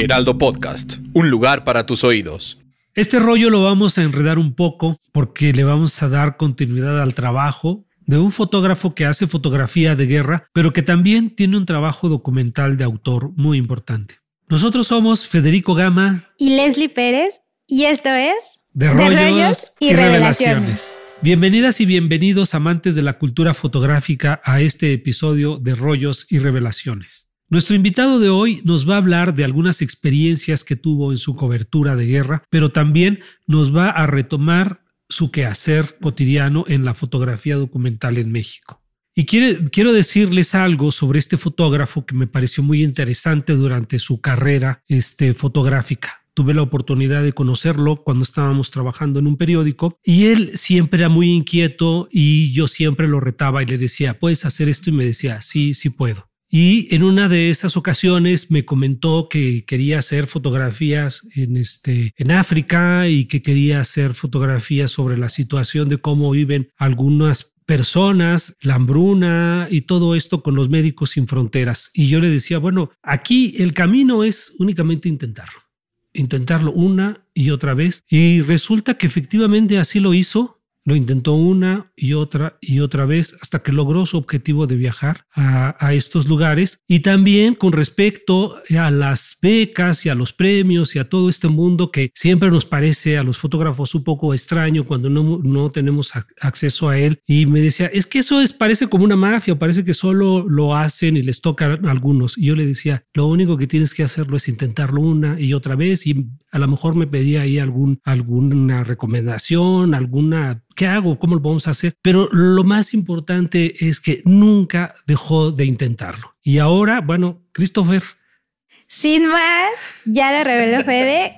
Heraldo Podcast, un lugar para tus oídos. Este rollo lo vamos a enredar un poco porque le vamos a dar continuidad al trabajo de un fotógrafo que hace fotografía de guerra, pero que también tiene un trabajo documental de autor muy importante. Nosotros somos Federico Gama y Leslie Pérez, y esto es De Rollos, y, Revelaciones. Bienvenidas y bienvenidos amantes de la cultura fotográfica a este episodio de Rollos y Revelaciones. Nuestro invitado de hoy nos va a hablar de algunas experiencias que tuvo en su cobertura de guerra, pero también nos va a retomar su quehacer cotidiano en la fotografía documental en México. Y quiero decirles algo sobre este fotógrafo que me pareció muy interesante durante su carrera este, fotográfica. Tuve la oportunidad de conocerlo cuando estábamos trabajando en un periódico y él siempre era muy inquieto y yo siempre lo retaba y le decía, ¿puedes hacer esto? Y me decía, sí, sí puedo. Y en una de esas ocasiones me comentó que quería hacer fotografías en, este, en África y que quería hacer fotografías sobre la situación de cómo viven algunas personas, la hambruna y todo esto con los médicos sin fronteras. Y yo le decía, bueno, aquí el camino es únicamente intentarlo, intentarlo una y otra vez. Y resulta que efectivamente así lo hizo lo intentó una y otra y otra vez hasta que logró su objetivo de viajar a, estos lugares. Y también con respecto a las becas y a los premios y a todo este mundo que siempre nos parece a los fotógrafos un poco extraño cuando no, no tenemos acceso a él. Y me decía, es que eso es, parece como una mafia, parece que solo lo hacen y les toca a algunos. Y yo le decía, lo único que tienes que hacerlo es intentarlo una y otra vez y a lo mejor me pedía ahí algún, alguna recomendación, alguna, ¿qué hago? ¿Cómo lo vamos a hacer? Pero lo más importante es que nunca dejó de intentarlo. Y ahora, bueno, Christopher. Sin más, ya le reveló Fede,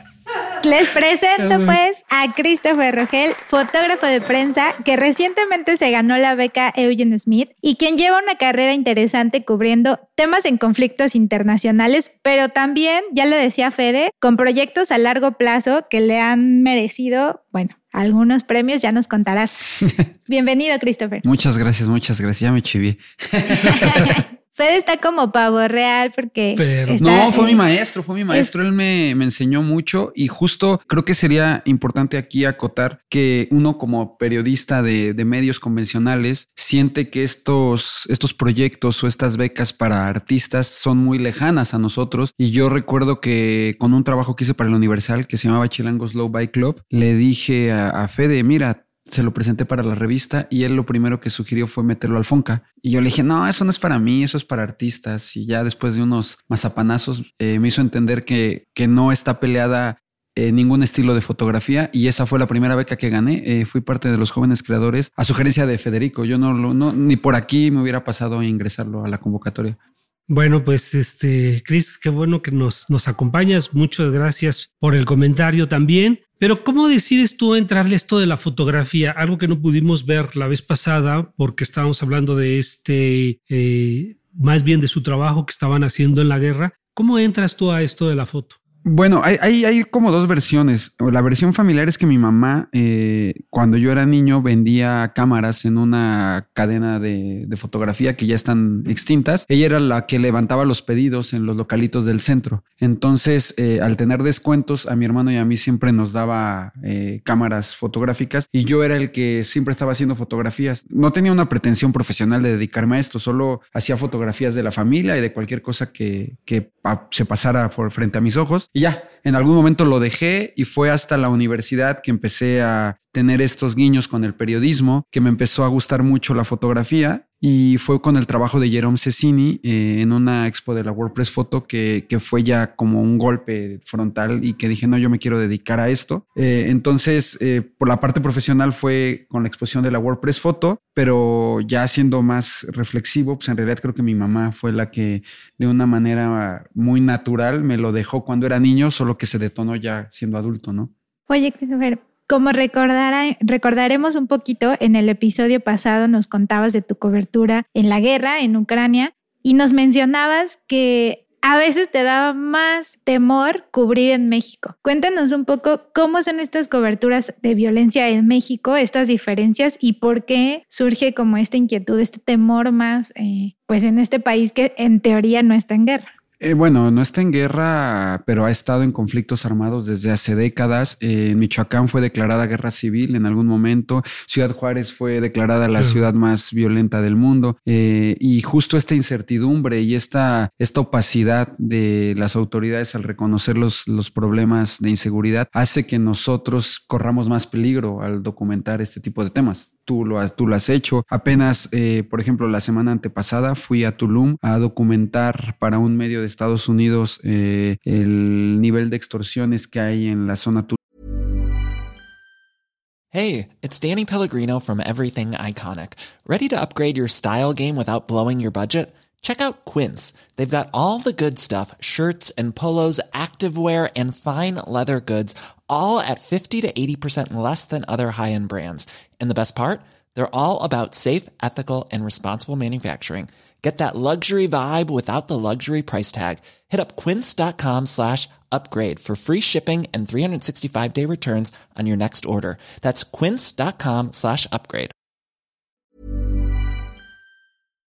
les presento pues a Christopher Rogel, fotógrafo de prensa que recientemente se ganó la beca Eugene Smith y quien lleva una carrera interesante cubriendo temas en conflictos internacionales, pero también, ya lo decía Fede, con proyectos a largo plazo que le han merecido, bueno, algunos premios, ya nos contarás. Bienvenido, Christopher. Muchas gracias, muchas gracias. Ya me chiví. Fede está como pavo real porque... no, fue mi maestro, fue mi maestro. Él me, enseñó mucho y justo creo que sería importante aquí acotar que uno como periodista de, medios convencionales siente que estos, estos proyectos o estas becas para artistas son muy lejanas a nosotros. Y yo recuerdo que con un trabajo que hice para el Universal que se llamaba Chilango Slow Bike Club, le dije a, a Fede, mira, se lo presenté para la revista y él lo primero que sugirió fue meterlo al Fonca. Y yo le dije, no, eso no es para mí, eso es para artistas. Y ya después de unos mazapanazos eh, me hizo entender que, que no está peleada eh, ningún estilo de fotografía y esa fue la primera beca que gané. Eh, fui parte de los jóvenes creadores a sugerencia de Federico. Yo no, no ni por aquí me hubiera pasado ingresarlo a la convocatoria. Bueno, pues este, Chris, qué bueno que nos, nos acompañas. Muchas gracias por el comentario también. Pero ¿cómo decides tú entrarle esto de la fotografía? Algo que no pudimos ver la vez pasada porque estábamos hablando de este, eh, más bien de su trabajo que estaban haciendo en la guerra. ¿Cómo entras tú a esto de la foto? Bueno, hay, como dos versiones. La versión familiar es que mi mamá, eh, cuando yo era niño, vendía cámaras en una cadena de, fotografía que ya están extintas. Ella era la que levantaba los pedidos en los localitos del centro. Entonces, eh, al tener descuentos, a mi hermano y a mí siempre nos daba eh, cámaras fotográficas y yo era el que siempre estaba haciendo fotografías. No tenía una pretensión profesional de dedicarme a esto, solo hacía fotografías de la familia y de cualquier cosa que, que se pasara por frente a mis ojos. Y ya, en algún momento lo dejé y fue hasta la universidad que empecé a tener estos guiños con el periodismo, que me empezó a gustar mucho la fotografía y fue con el trabajo de Jerome Cecchini eh, en una expo de la WordPress Photo que, fue ya como un golpe frontal y que dije, no, yo me quiero dedicar a esto. Eh, entonces, eh, por la parte profesional fue con la exposición de la WordPress Photo, pero ya siendo más reflexivo, pues en realidad creo que mi mamá fue la que de una manera muy natural me lo dejó cuando era niño, solo que se detonó ya siendo adulto, ¿no? Oye, Christopher, como recordaremos un poquito, en el episodio pasado nos contabas de tu cobertura en la guerra en Ucrania y nos mencionabas que a veces te daba más temor cubrir en México. Cuéntanos un poco cómo son estas coberturas de violencia en México, estas diferencias y por qué surge como esta inquietud, este temor más, eh, pues en este país que en teoría no está en guerra. Eh, bueno, no está en guerra, pero ha estado en conflictos armados desde hace décadas. Eh, en Michoacán fue declarada guerra civil en algún momento. Ciudad Juárez fue declarada la ciudad más violenta del mundo. Eh, y justo esta incertidumbre y esta, esta opacidad de las autoridades al reconocer los, los problemas de inseguridad hace que nosotros corramos más peligro al documentar este tipo de temas tú lo has, hecho. Apenas, eh, por ejemplo, la semana antepasada fui a Tulum a documentar para un medio de Estados Unidos eh, el nivel de extorsiones que hay en la zona Tulum. Hey, it's Danny Pellegrino from Everything Iconic. ¿Ready to upgrade your style game without blowing your budget? Check out Quince. They've got all the good stuff shirts and polos, activewear, and fine leather goods, all at 50 to 80% less than other high end brands. And the best part? They're all about safe, ethical, and responsible manufacturing. Get that luxury vibe without the luxury price tag. Hit up quince.com slash upgrade for free shipping and 365 day returns on your next order. That's quince.com slash upgrade.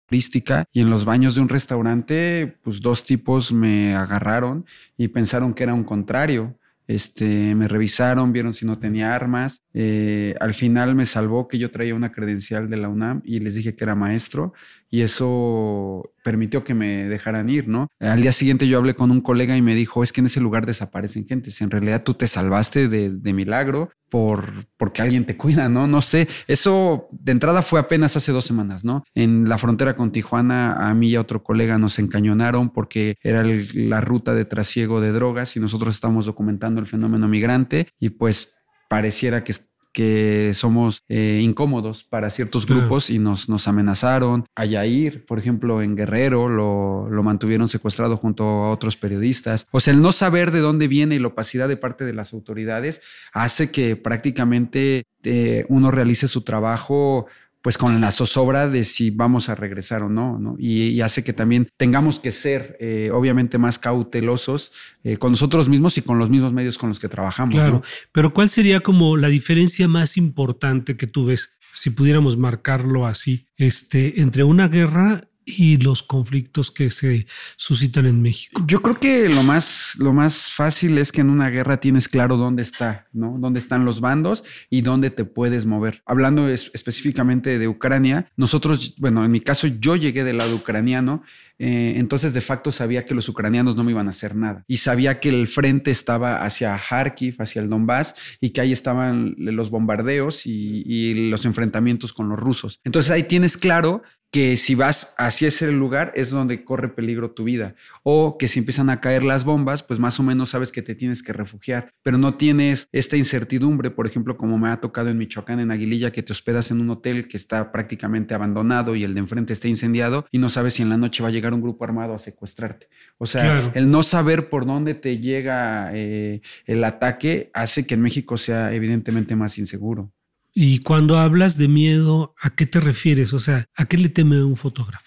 Y en los baños de un restaurante, pues dos tipos me agarraron y pensaron que era un contrario. Este, me revisaron, vieron si no tenía armas. Eh, al final me salvó que yo traía una credencial de la UNAM y les dije que era maestro y eso permitió que me dejaran ir, ¿no? Al día siguiente yo hablé con un colega y me dijo, es que en ese lugar desaparecen gente, en realidad tú te salvaste de, milagro por, porque alguien te cuida, ¿no? No sé, eso de entrada fue apenas hace dos semanas, ¿no? En la frontera con Tijuana, a mí y a otro colega nos encañonaron porque era la ruta de trasiego de drogas y nosotros estamos documentando el fenómeno migrante y pues pareciera que que somos eh, incómodos para ciertos grupos y nos, nos amenazaron. A Yair, por ejemplo, en Guerrero, lo, lo, mantuvieron secuestrado junto a otros periodistas. O sea, el no saber de dónde viene y la opacidad de parte de las autoridades hace que prácticamente eh, uno realice su trabajo pues con la zozobra de si vamos a regresar o no, ¿no? Y, hace que también tengamos que ser, eh, obviamente, más cautelosos eh, con nosotros mismos y con los mismos medios con los que trabajamos. Claro, pero ¿cuál sería como la diferencia más importante que tú ves, si pudiéramos marcarlo así, este, entre una guerra y los conflictos que se suscitan en México? Yo creo que lo más, lo más fácil es que en una guerra tienes claro dónde está, ¿no? Dónde están los bandos y dónde te puedes mover. Hablando específicamente de Ucrania, nosotros, bueno, en mi caso yo llegué del lado ucraniano, eh, entonces de facto sabía que los ucranianos no me iban a hacer nada y sabía que el frente estaba hacia Kharkiv, hacia el Donbass y que ahí estaban los bombardeos y, y los enfrentamientos con los rusos. Entonces ahí tienes claro que si vas hacia ese lugar es donde corre peligro tu vida. O que si empiezan a caer las bombas, pues más o menos sabes que te tienes que refugiar, pero no tienes esta incertidumbre, por ejemplo, como me ha tocado en Michoacán, en Aguililla, que te hospedas en un hotel que está prácticamente abandonado y el de enfrente está incendiado y no sabes si en la noche va a llegar un grupo armado a secuestrarte. O sea, el no saber por dónde te llega eh, el ataque hace que en México sea evidentemente más inseguro. Y cuando hablas de miedo, ¿a qué te refieres? O sea, ¿a qué le teme un fotógrafo?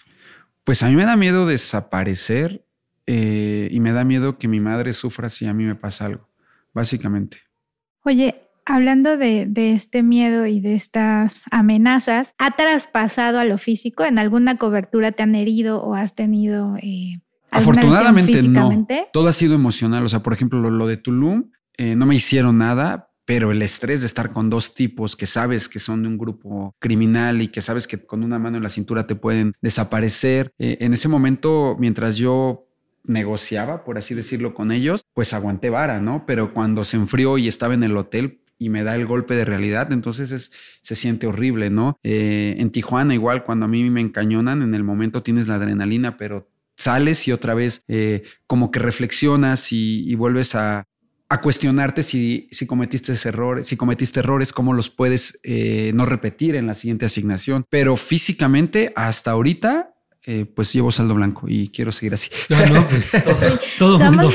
Pues a mí me da miedo desaparecer eh, y me da miedo que mi madre sufra si a mí me pasa algo, básicamente. Oye, hablando de, este miedo y de estas amenazas, ¿ha traspasado a lo físico? ¿En alguna cobertura te han herido o has tenido... Eh, Afortunadamente no. Todo ha sido emocional. O sea, por ejemplo, lo, de Tulum, eh, no me hicieron nada, pero el estrés de estar con dos tipos que sabes que son de un grupo criminal y que sabes que con una mano en la cintura te pueden desaparecer, eh, en ese momento, mientras yo negociaba, por así decirlo, con ellos, pues aguanté vara, ¿no? Pero cuando se enfrió y estaba en el hotel, y me da el golpe de realidad, entonces se siente horrible, ¿no? Eh, en Tijuana igual, cuando a mí me encañonan, en el momento tienes la adrenalina, pero sales y otra vez eh, como que reflexionas y vuelves a, a cuestionarte si, si cometiste errores, si cometiste errores, cómo los puedes eh, no repetir en la siguiente asignación. Pero físicamente, hasta ahorita, eh, pues llevo saldo blanco y quiero seguir así. No, pues todo, mundo.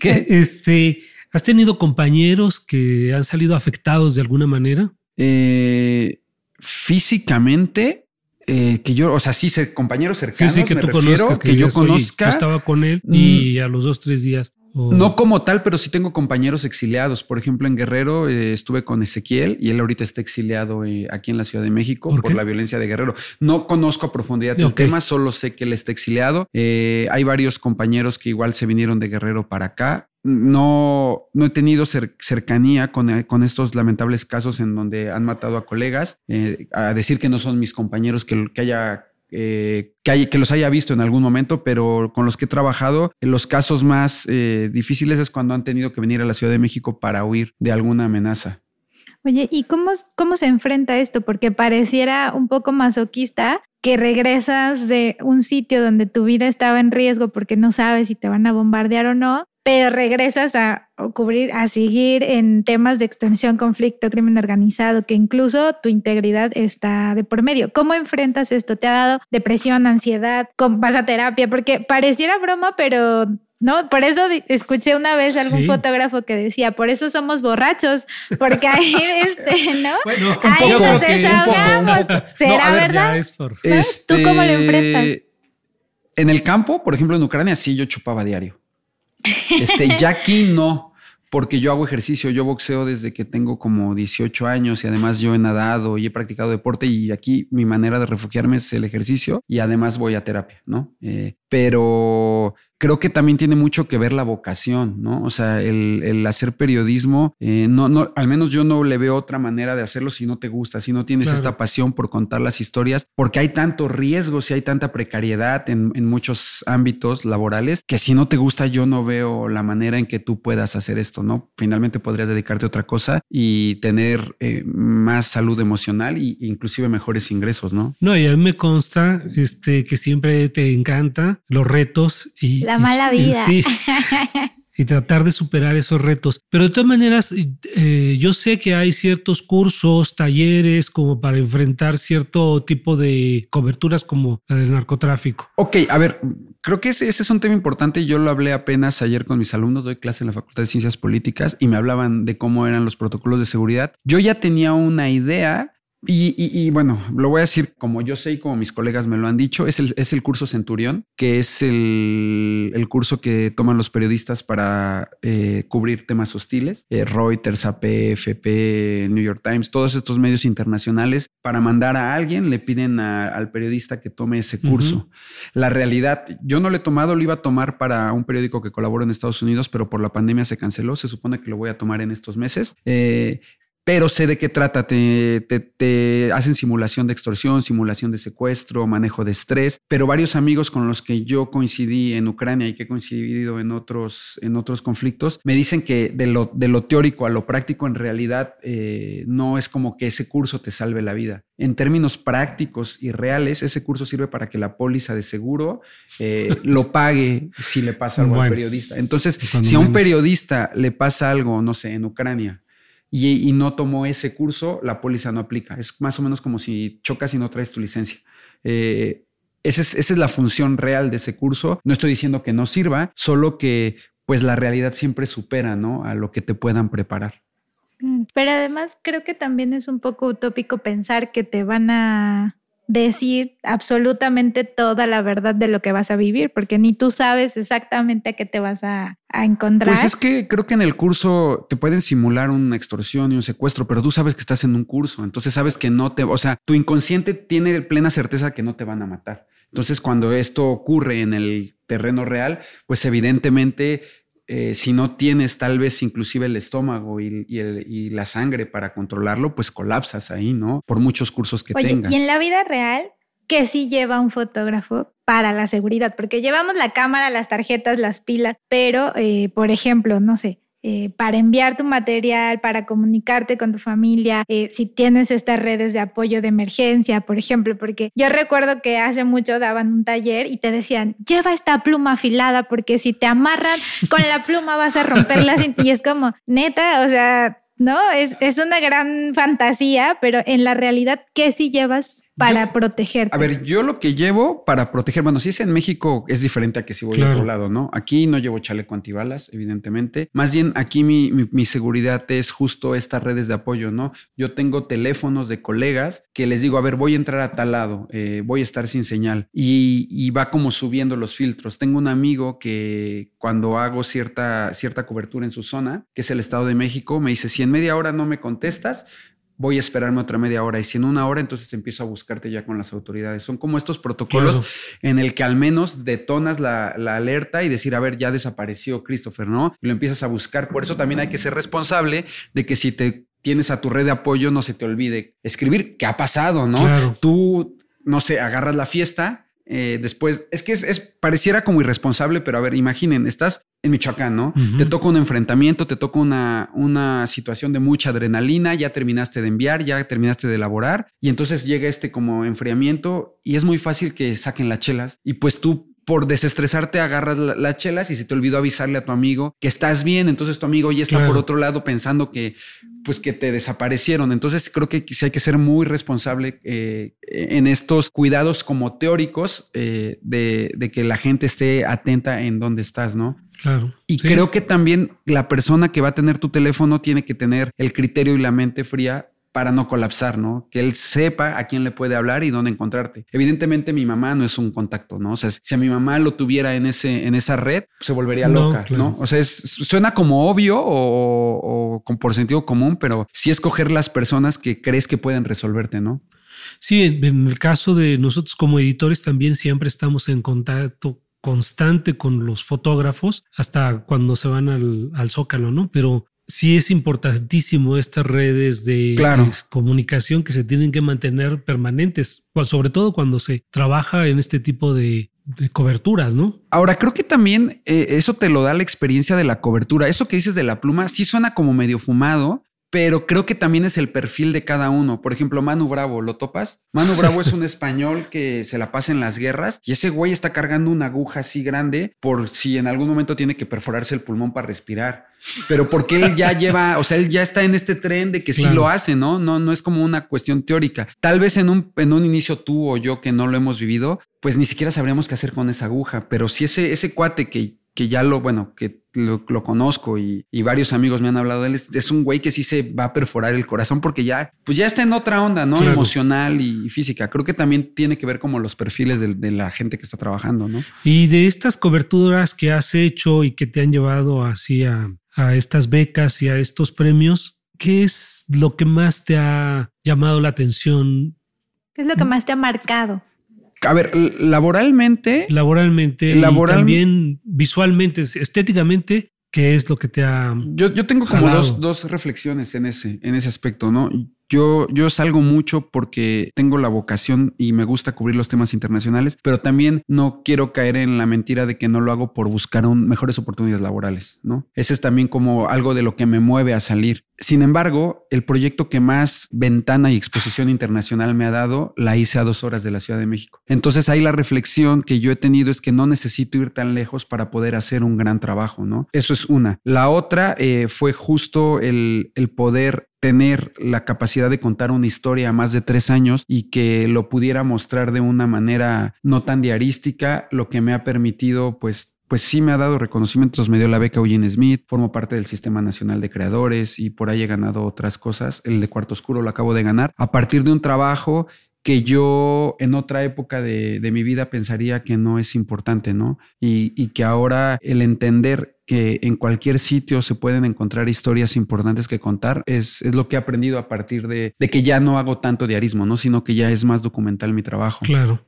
Que, este, ¿Has tenido compañeros que han salido afectados de alguna manera? Eh, físicamente, que yo, o sea, sí, compañeros cercanos, que tú conozcas, que, yo conozca. estaba con él y mm. a los dos, tres días No como tal, pero sí tengo compañeros exiliados. Por ejemplo, en Guerrero eh, estuve con Ezequiel y él ahorita está exiliado eh, aquí en la Ciudad de México ¿Por, la violencia de Guerrero. No conozco a profundidad el tema, solo sé que él está exiliado. Eh, hay varios compañeros que igual se vinieron de Guerrero para acá. No, no he tenido cercanía con, con, estos lamentables casos en donde han matado a colegas. a decir que no son mis compañeros, que, que haya eh, que, los haya visto en algún momento, pero con los que he trabajado, los casos más eh, difíciles es cuando han tenido que venir a la Ciudad de México para huir de alguna amenaza. Oye, ¿y cómo, cómo se enfrenta esto? Porque pareciera un poco masoquista que regresas de un sitio donde tu vida estaba en riesgo porque no sabes si te van a bombardear o no, pero regresas a cubrir, a seguir en temas de extensión, conflicto, crimen organizado, que incluso tu integridad está de por medio. ¿Cómo enfrentas esto? ¿Te ha dado depresión, ansiedad? ¿Vas a terapia? Porque pareciera broma, pero no, por eso escuché una vez algún fotógrafo que decía, por eso somos borrachos, porque ahí, este, ¿no? Bueno, ahí nos desahogamos. ¿Será verdad? ¿Tú cómo lo enfrentas? Este, en el campo, por ejemplo, en Ucrania, sí, yo chupaba diario. Este, ya aquí no, porque yo hago ejercicio, yo boxeo desde que tengo como 18 años y además yo he nadado y he practicado deporte y aquí mi manera de refugiarme es el ejercicio y además voy a terapia, ¿no? Eh, pero creo que también tiene mucho que ver la vocación, ¿no? O sea, el, hacer periodismo, eh, no, no, al menos yo no le veo otra manera de hacerlo si no te gusta, si no tienes esta pasión por contar las historias, porque hay tanto riesgo, si hay tanta precariedad en, muchos ámbitos laborales, que si no te gusta yo no veo la manera en que tú puedas hacer esto, ¿no? Finalmente podrías dedicarte a otra cosa y tener eh, más salud emocional e inclusive mejores ingresos, ¿no? No, y a mí me consta este, que siempre te encanta los retos y la mala vida. Sí. y tratar de superar esos retos. Pero de todas maneras, eh, yo sé que hay ciertos cursos, talleres como para enfrentar cierto tipo de coberturas como la del narcotráfico. Ok, a ver, creo que ese, ese, es un tema importante. Yo lo hablé apenas ayer con mis alumnos, doy clase en la Facultad de Ciencias Políticas y me hablaban de cómo eran los protocolos de seguridad. Yo ya tenía una idea y, bueno, lo voy a decir como yo sé y como mis colegas me lo han dicho, es el, es el curso Centurión, que es el, el, curso que toman los periodistas para eh, cubrir temas hostiles, eh, Reuters, AP, FP, New York Times, todos estos medios internacionales, para mandar a alguien le piden al periodista que tome ese curso. La realidad, yo no lo he tomado, lo iba a tomar para un periódico que colabora en Estados Unidos, pero por la pandemia se canceló, se supone que lo voy a tomar en estos meses. Eh, pero sé de qué trata. Te, te, hacen simulación de extorsión, simulación de secuestro, manejo de estrés. Pero varios amigos con los que yo coincidí en Ucrania y que he coincidido en otros, en otros conflictos, me dicen que de lo, de lo teórico a lo práctico, en realidad eh, no es como que ese curso te salve la vida. En términos prácticos y reales, ese curso sirve para que la póliza de seguro eh, lo pague si le pasa algo al periodista. Entonces, si a un periodista le pasa algo, no sé, en Ucrania, y, no tomó ese curso, la póliza no aplica. Es más o menos como si chocas y no traes tu licencia. Eh, esa, es, esa es la función real de ese curso. No estoy diciendo que no sirva, solo que pues la realidad siempre supera ¿no? a lo que te puedan preparar. Mm, pero además creo que también es un poco utópico pensar que te van a decir absolutamente toda la verdad de lo que vas a vivir, porque ni tú sabes exactamente a qué te vas a, encontrar. Pues es que creo que en el curso te pueden simular una extorsión y un secuestro, pero tú sabes que estás en un curso, entonces sabes que no te, o sea, tu inconsciente tiene plena certeza que no te van a matar. Entonces, cuando esto ocurre en el terreno real, pues evidentemente eh, si no tienes tal vez inclusive el estómago y, la sangre para controlarlo, pues colapsas ahí, ¿no? Por muchos cursos que tengas. Y en la vida real, ¿qué sí lleva un fotógrafo para la seguridad? Porque llevamos la cámara, las tarjetas, las pilas, pero, eh, por ejemplo, no sé, eh, para enviar tu material, para comunicarte con tu familia, eh, si tienes estas redes de apoyo de emergencia, por ejemplo, porque yo recuerdo que hace mucho daban un taller y te decían, lleva esta pluma afilada porque si te amarran con la pluma vas a romperla y es como, neta, o sea, ¿no? Es, es una gran fantasía, pero en la realidad, ¿qué si llevas para protegerte? A ver, yo lo que llevo para proteger, bueno, si es en México es diferente a que si voy a otro lado, ¿no? Aquí no llevo chaleco antibalas, evidentemente. Más bien aquí mi, mi, seguridad es justo estas redes de apoyo, ¿no? Yo tengo teléfonos de colegas que les digo, a ver, voy a entrar a tal lado, eh, voy a estar sin señal y, y va como subiendo los filtros. Tengo un amigo que cuando hago cierta, cierta cobertura en su zona, que es el Estado de México, me dice, si en media hora no me contestas, voy a esperarme otra media hora y si en una hora entonces empiezo a buscarte ya con las autoridades. Son como estos protocolos en el que al menos detonas la, alerta y decir, a ver, ya desapareció Christopher, ¿no? Y lo empiezas a buscar. Por eso también hay que ser responsable de que si te tienes a tu red de apoyo, no se te olvide escribir qué ha pasado, ¿no? Tú, no sé, agarras la fiesta eh, después, es que es, pareciera como irresponsable, pero a ver, imaginen, estás en Michoacán, ¿no? Te toca un enfrentamiento, te toca una, una situación de mucha adrenalina, ya terminaste de enviar, ya terminaste de elaborar, y entonces llega este como enfriamiento y es muy fácil que saquen las chelas y pues tú por desestresarte agarras las chelas y se te olvidó avisarle a tu amigo que estás bien, entonces tu amigo ya está por otro lado pensando que pues que te desaparecieron. Entonces creo que sí hay que ser muy responsable eh, en estos cuidados como teóricos eh, de, que la gente esté atenta en dónde estás, ¿no? Claro. Y creo que también la persona que va a tener tu teléfono tiene que tener el criterio y la mente fría para no colapsar, ¿no? Que él sepa a quién le puede hablar y dónde encontrarte. Evidentemente mi mamá no es un contacto, ¿no? O sea, si a mi mamá lo tuviera en ese en esa red, se volvería loca, ¿no? O sea, suena como obvio o, por sentido común, pero sí escoger las personas que crees que pueden resolverte, ¿no? Sí, en el caso de nosotros como editores también siempre estamos en contacto constante con los fotógrafos hasta cuando se van al, al zócalo, ¿no? Pero sí es importantísimo estas redes de comunicación que se tienen que mantener permanentes, sobre todo cuando se trabaja en este tipo de, coberturas, ¿no? Ahora, creo que también eh, eso te lo da la experiencia de la cobertura. Eso que dices de la pluma sí suena como medio fumado, pero creo que también es el perfil de cada uno. Por ejemplo, Manu Bravo, ¿lo topas? Manu Bravo es un español que se la pasa en las guerras y ese güey está cargando una aguja así grande por si en algún momento tiene que perforarse el pulmón para respirar. Pero porque él ya lleva, o sea, él ya está en este tren de que sí lo hace, ¿no? No, no es como una cuestión teórica. Tal vez en un, en un inicio tú o yo que no lo hemos vivido, pues ni siquiera sabríamos qué hacer con esa aguja. Pero si ese, ese cuate que que ya lo, bueno, que lo, conozco y, varios amigos me han hablado de él, es, un güey que sí se va a perforar el corazón porque ya, pues ya está en otra onda, ¿no? Emocional y física. Creo que también tiene que ver como los perfiles de, la gente que está trabajando, ¿no? Y de estas coberturas que has hecho y que te han llevado así a, a estas becas y a estos premios, ¿qué es lo que más te ha llamado la atención? ¿Qué es lo que más te ha marcado? A ver, laboralmente. Laboralmente. y también visualmente, estéticamente, ¿qué es lo que te ha. Yo, yo tengo como dos, dos, reflexiones en ese, en ese aspecto, ¿no? Yo, salgo mucho porque tengo la vocación y me gusta cubrir los temas internacionales, pero también no quiero caer en la mentira de que no lo hago por buscar mejores oportunidades laborales, ¿no? Ese es también como algo de lo que me mueve a salir. Sin embargo, el proyecto que más ventana y exposición internacional me ha dado, la hice a dos horas de la Ciudad de México. Entonces ahí la reflexión que yo he tenido es que no necesito ir tan lejos para poder hacer un gran trabajo, ¿no? Eso es una. La otra eh, fue justo el poder tener la capacidad de contar una historia a más de tres años y que lo pudiera mostrar de una manera no tan diarística, lo que me ha permitido pues pues sí me ha dado reconocimientos, me dio la beca Eugene Smith, formo parte del Sistema Nacional de Creadores y por ahí he ganado otras cosas. El de Cuarto Oscuro lo acabo de ganar a partir de un trabajo que yo en otra época de, mi vida pensaría que no es importante, ¿no? Y, y que ahora el entender que en cualquier sitio se pueden encontrar historias importantes que contar, es, es lo que he aprendido a partir de, de, que ya no hago tanto diarismo, ¿no? Sino que ya es más documental mi trabajo. Claro.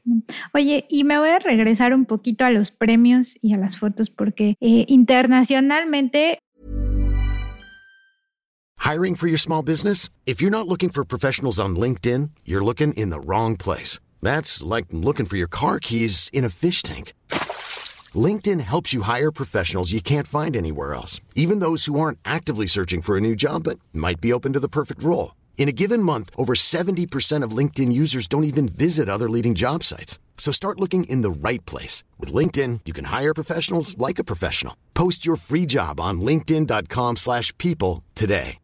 Oye, y me voy a regresar un poquito a los premios y a las fotos porque eh, internacionalmente... Hiring for your small business? If you're not looking for professionals on LinkedIn, you're looking in the wrong place. That's like looking for your car keys in a fish tank. LinkedIn helps you hire professionals you can't find anywhere else, even those who aren't actively searching for a new job but might be open to the perfect role. In a given month, over 70% of LinkedIn users don't even visit other leading job sites. So start looking in the right place. With LinkedIn, you can hire professionals like a professional. Post your free job on linkedin.com slash people today.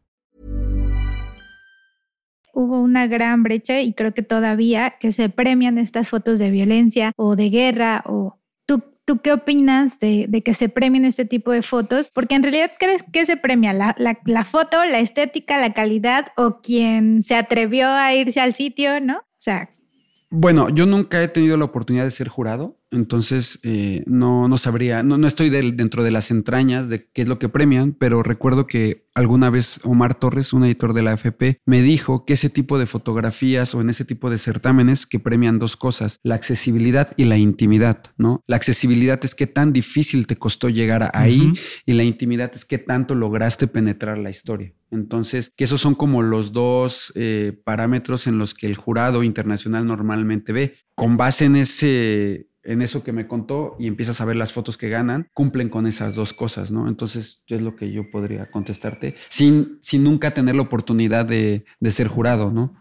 hubo una gran brecha y creo que todavía que se premian estas fotos de violencia o de guerra o tú, ¿Tú qué opinas de, que se premien este tipo de fotos? Porque en realidad, ¿crees que se premia? ¿La, la, foto, la estética, la calidad o quien se atrevió a irse al sitio, no? O sea. Bueno, yo nunca he tenido la oportunidad de ser jurado. Entonces, eh, no, no sabría, no, no estoy dentro de las entrañas de qué es lo que premian, pero recuerdo que alguna vez Omar Torres, un editor de la AFP, me dijo que ese tipo de fotografías o en ese tipo de certámenes que premian dos cosas, la accesibilidad y la intimidad, ¿no? La accesibilidad es qué tan difícil te costó llegar ahí y la intimidad es qué tanto lograste penetrar la historia. Entonces, que esos son como los dos eh, parámetros en los que el jurado internacional normalmente ve. Con base en ese en eso que me contó y empiezas a ver las fotos que ganan, cumplen con esas dos cosas, ¿no? Entonces, es lo que yo podría contestarte sin, sin nunca tener la oportunidad de, ser jurado, ¿no?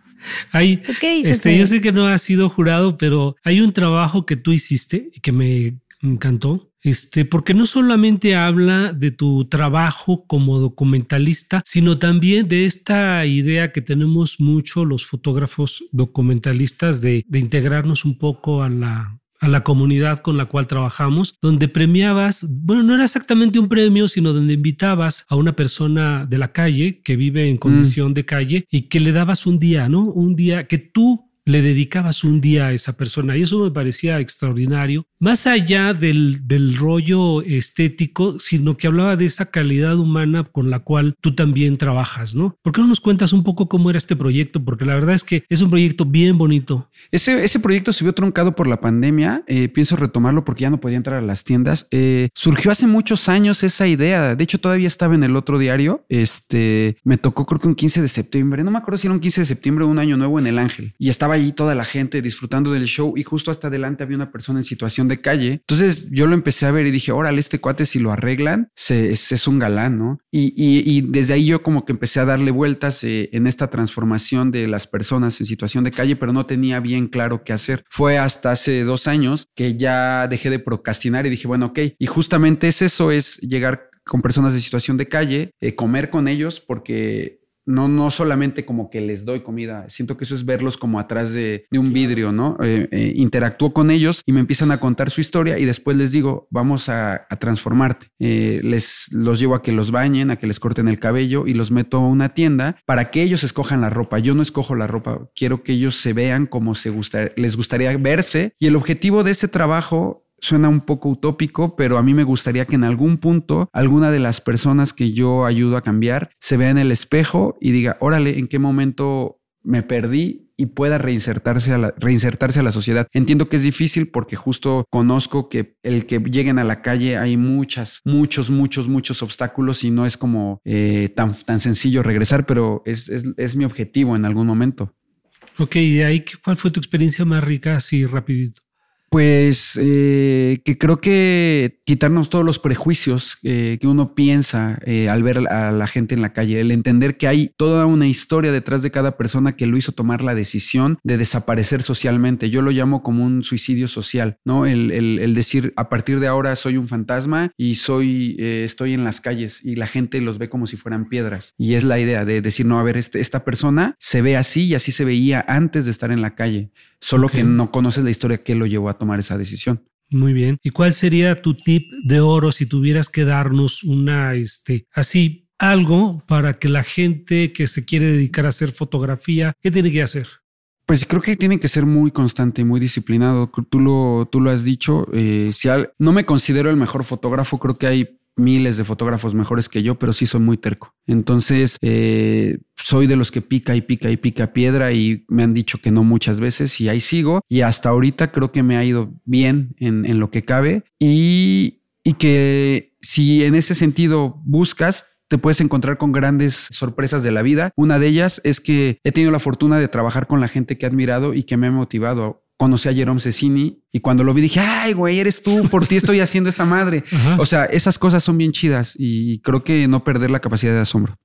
Hay, este, yo sé que no has sido jurado, pero hay un trabajo que tú hiciste y que me encantó. Este, porque no solamente habla de tu trabajo como documentalista, sino también de esta idea que tenemos mucho los fotógrafos documentalistas de, de integrarnos un poco a la, a la comunidad con la cual trabajamos, donde premiabas, bueno, no era exactamente un premio, sino donde invitabas a una persona de la calle que vive en mm. condición de calle y que le dabas un día, ¿no? Un día que tú le dedicabas un día a esa persona y eso me parecía extraordinario, más allá del, del, rollo estético, sino que hablaba de esa calidad humana con la cual tú también trabajas, ¿no? ¿Por qué no nos cuentas un poco cómo era este proyecto? Porque la verdad es que es un proyecto bien bonito. Ese, ese proyecto se vio truncado por la pandemia, eh, pienso retomarlo porque ya no podía entrar a las tiendas. Eh, surgió hace muchos años esa idea, de hecho todavía estaba en el otro diario, este, me tocó creo que un 15 de septiembre, no me acuerdo si era un 15 de septiembre o un año nuevo en el Ángel, y estaba ahí toda la gente disfrutando del show y justo hasta adelante había una persona en situación de calle. Entonces yo lo empecé a ver y dije, órale, este cuate si lo arreglan, se, es, un galán, ¿no? Y, desde ahí yo como que empecé a darle vueltas eh, en esta transformación de las personas en situación de calle, pero no tenía bien claro qué hacer. Fue hasta hace dos años que ya dejé de procrastinar y dije, bueno, ok, y justamente es eso, es llegar con personas en situación de calle, eh, comer con ellos, porque no, no solamente como que les doy comida, siento que eso es verlos como atrás de, un vidrio, ¿no? Eh, eh, interactúo con ellos y me empiezan a contar su historia y después les digo, vamos a, transformarte. Eh, les los llevo a que los bañen, a que les corten el cabello y los meto a una tienda para que ellos escojan la ropa. Yo no escojo la ropa, quiero que ellos se vean como se gusta, les gustaría verse y el objetivo de ese trabajo Suena un poco utópico, pero a mí me gustaría que en algún punto alguna de las personas que yo ayudo a cambiar se vea en el espejo y diga, órale, ¿en qué momento me perdí y pueda reinsertarse a la, reinsertarse a la sociedad. Entiendo que es difícil porque justo conozco que el que lleguen a la calle hay muchas, muchos, muchos, muchos obstáculos y no es como eh, tan, tan sencillo regresar, pero es, es, mi objetivo en algún momento. Ok, y de ahí, ¿cuál fue tu experiencia más rica así rapidito? Pues eh, que creo que quitarnos todos los prejuicios eh, que uno piensa eh, al ver a la gente en la calle, el entender que hay toda una historia detrás de cada persona que lo hizo tomar la decisión de desaparecer socialmente. Yo lo llamo como un suicidio social, ¿no? El, decir a partir de ahora soy un fantasma y soy, estoy en las calles y la gente los ve como si fueran piedras. Y es la idea de decir, no, a ver, este, esta persona se ve así y así se veía antes de estar en la calle solo que no conoces la historia que lo llevó a tomar esa decisión. Muy bien. ¿Y cuál sería tu tip de oro si tuvieras que darnos una, este, así, algo para que la gente que se quiere dedicar a hacer fotografía, ¿qué tiene que hacer? Pues creo que tiene que ser muy constante y muy disciplinado. Tú lo, tú lo has dicho. Eh, si no me considero el mejor fotógrafo, creo que hay miles de fotógrafos mejores que yo, pero sí soy muy terco. Entonces, eh, soy de los que pica y pica y pica piedra y me han dicho que no muchas veces y ahí sigo. Y hasta ahorita creo que me ha ido bien en, lo que cabe y, y que si en ese sentido buscas, te puedes encontrar con grandes sorpresas de la vida. Una de ellas es que he tenido la fortuna de trabajar con la gente que he admirado y que me ha motivado conocí a Jerome Cecini y cuando lo vi dije, ay, güey, eres tú, por ti estoy haciendo esta madre. O sea, esas cosas son bien chidas y creo que no perder la capacidad de asombro.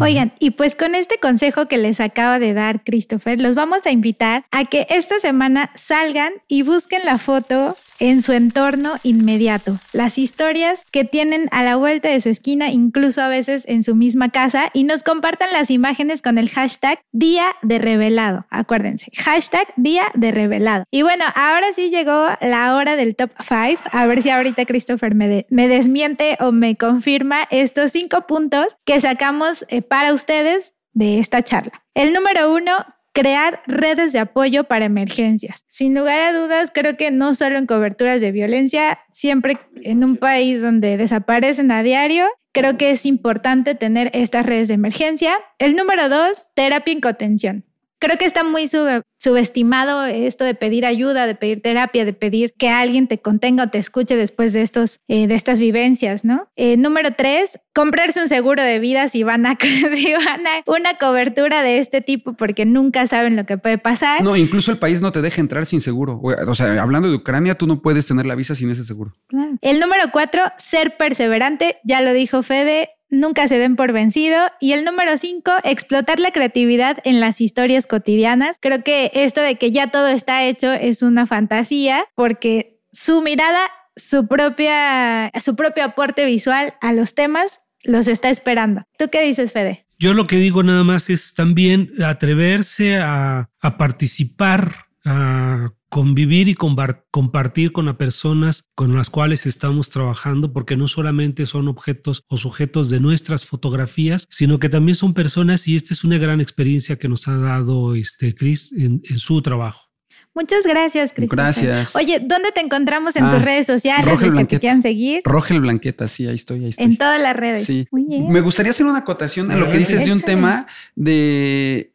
Oigan, y pues con este consejo que les acaba de dar Christopher, los vamos a invitar a que esta semana salgan y busquen la foto en su entorno inmediato. Las historias que tienen a la vuelta de su esquina, incluso a veces en su misma casa, y nos compartan las imágenes con el hashtag Día de Revelado. Acuérdense, hashtag Día de Revelado. Y bueno, ahora sí llegó la hora del top 5. A ver si ahorita Christopher me, me desmiente o me confirma estos cinco puntos que sacamos eh, para ustedes de esta charla. El número uno, crear redes de apoyo para emergencias. Sin lugar a dudas, creo que no solo en coberturas de violencia, siempre en un país donde desaparecen a diario, creo que es importante tener estas redes de emergencia. El número dos, terapia en contención. Creo que está muy subestimado esto de pedir ayuda, de pedir terapia, de pedir que alguien te contenga o te escuche después de, estos, eh, de estas vivencias, ¿no? Eh, número tres, comprarse un seguro de vida si van, a, si van a una cobertura de este tipo porque nunca saben lo que puede pasar. No, incluso el país no te deja entrar sin seguro. O sea, hablando de Ucrania, tú no puedes tener la visa sin ese seguro. El número cuatro, ser perseverante. Ya lo dijo Fede, nunca se den por vencido. Y el número cinco, explotar la creatividad en las historias cotidianas. Creo que esto de que ya todo está hecho es una fantasía porque su mirada, su propia, su propio aporte visual a los temas los está esperando. ¿Tú qué dices, Fede? Yo lo que digo nada más es también atreverse a, a participar, a convivir y compartir con las personas con las cuales estamos trabajando, porque no solamente son objetos o sujetos de nuestras fotografías, sino que también son personas y esta es una gran experiencia que nos ha dado este Chris en, su trabajo. Muchas gracias, Cris. Gracias. Oye, ¿dónde te encontramos en tus ah, redes sociales? Los que te quieran seguir. Rogel Blanqueta, sí, ahí estoy, ahí estoy. En todas las redes. Sí. Me gustaría hacer una acotación a lo que dices de un tema de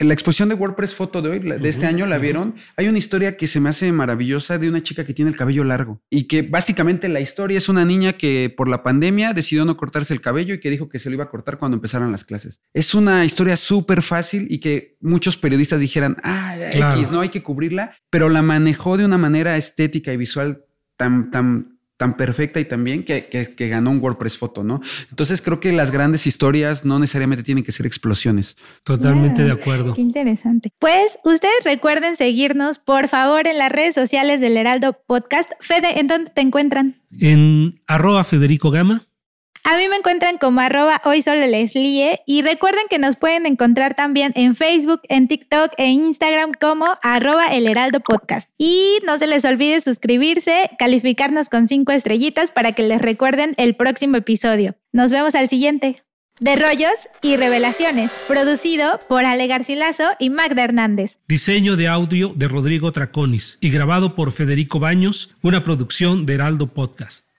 la exposición de WordPress foto de hoy, de este año, la vieron. Hay una historia que se me hace maravillosa de una chica que tiene el cabello largo y que básicamente la historia es una niña que por la pandemia decidió no cortarse el cabello y que dijo que se lo iba a cortar cuando empezaran las clases. Es una historia súper fácil y que muchos periodistas dijeran, ah, X, no hay que cubrirla, pero la manejó de una manera estética y visual tan, tan tan perfecta y tan bien que, que, ganó un WordPress foto, ¿no? Entonces creo que las grandes historias no necesariamente tienen que ser explosiones. Totalmente de acuerdo. Qué interesante. Pues ustedes recuerden seguirnos, por favor, en las redes sociales del Heraldo Podcast. Fede, ¿en dónde te encuentran? En arroba Federico Gama. A mí me encuentran como arroba hoy solo les y recuerden que nos pueden encontrar también en Facebook, en TikTok e Instagram como arroba el heraldo podcast. Y no se les olvide suscribirse, calificarnos con cinco estrellitas para que les recuerden el próximo episodio. Nos vemos al siguiente. De Rollos y Revelaciones, producido por Ale Garcilaso y Magda Hernández. Diseño de audio de Rodrigo Traconis y grabado por Federico Baños, una producción de Heraldo Podcast.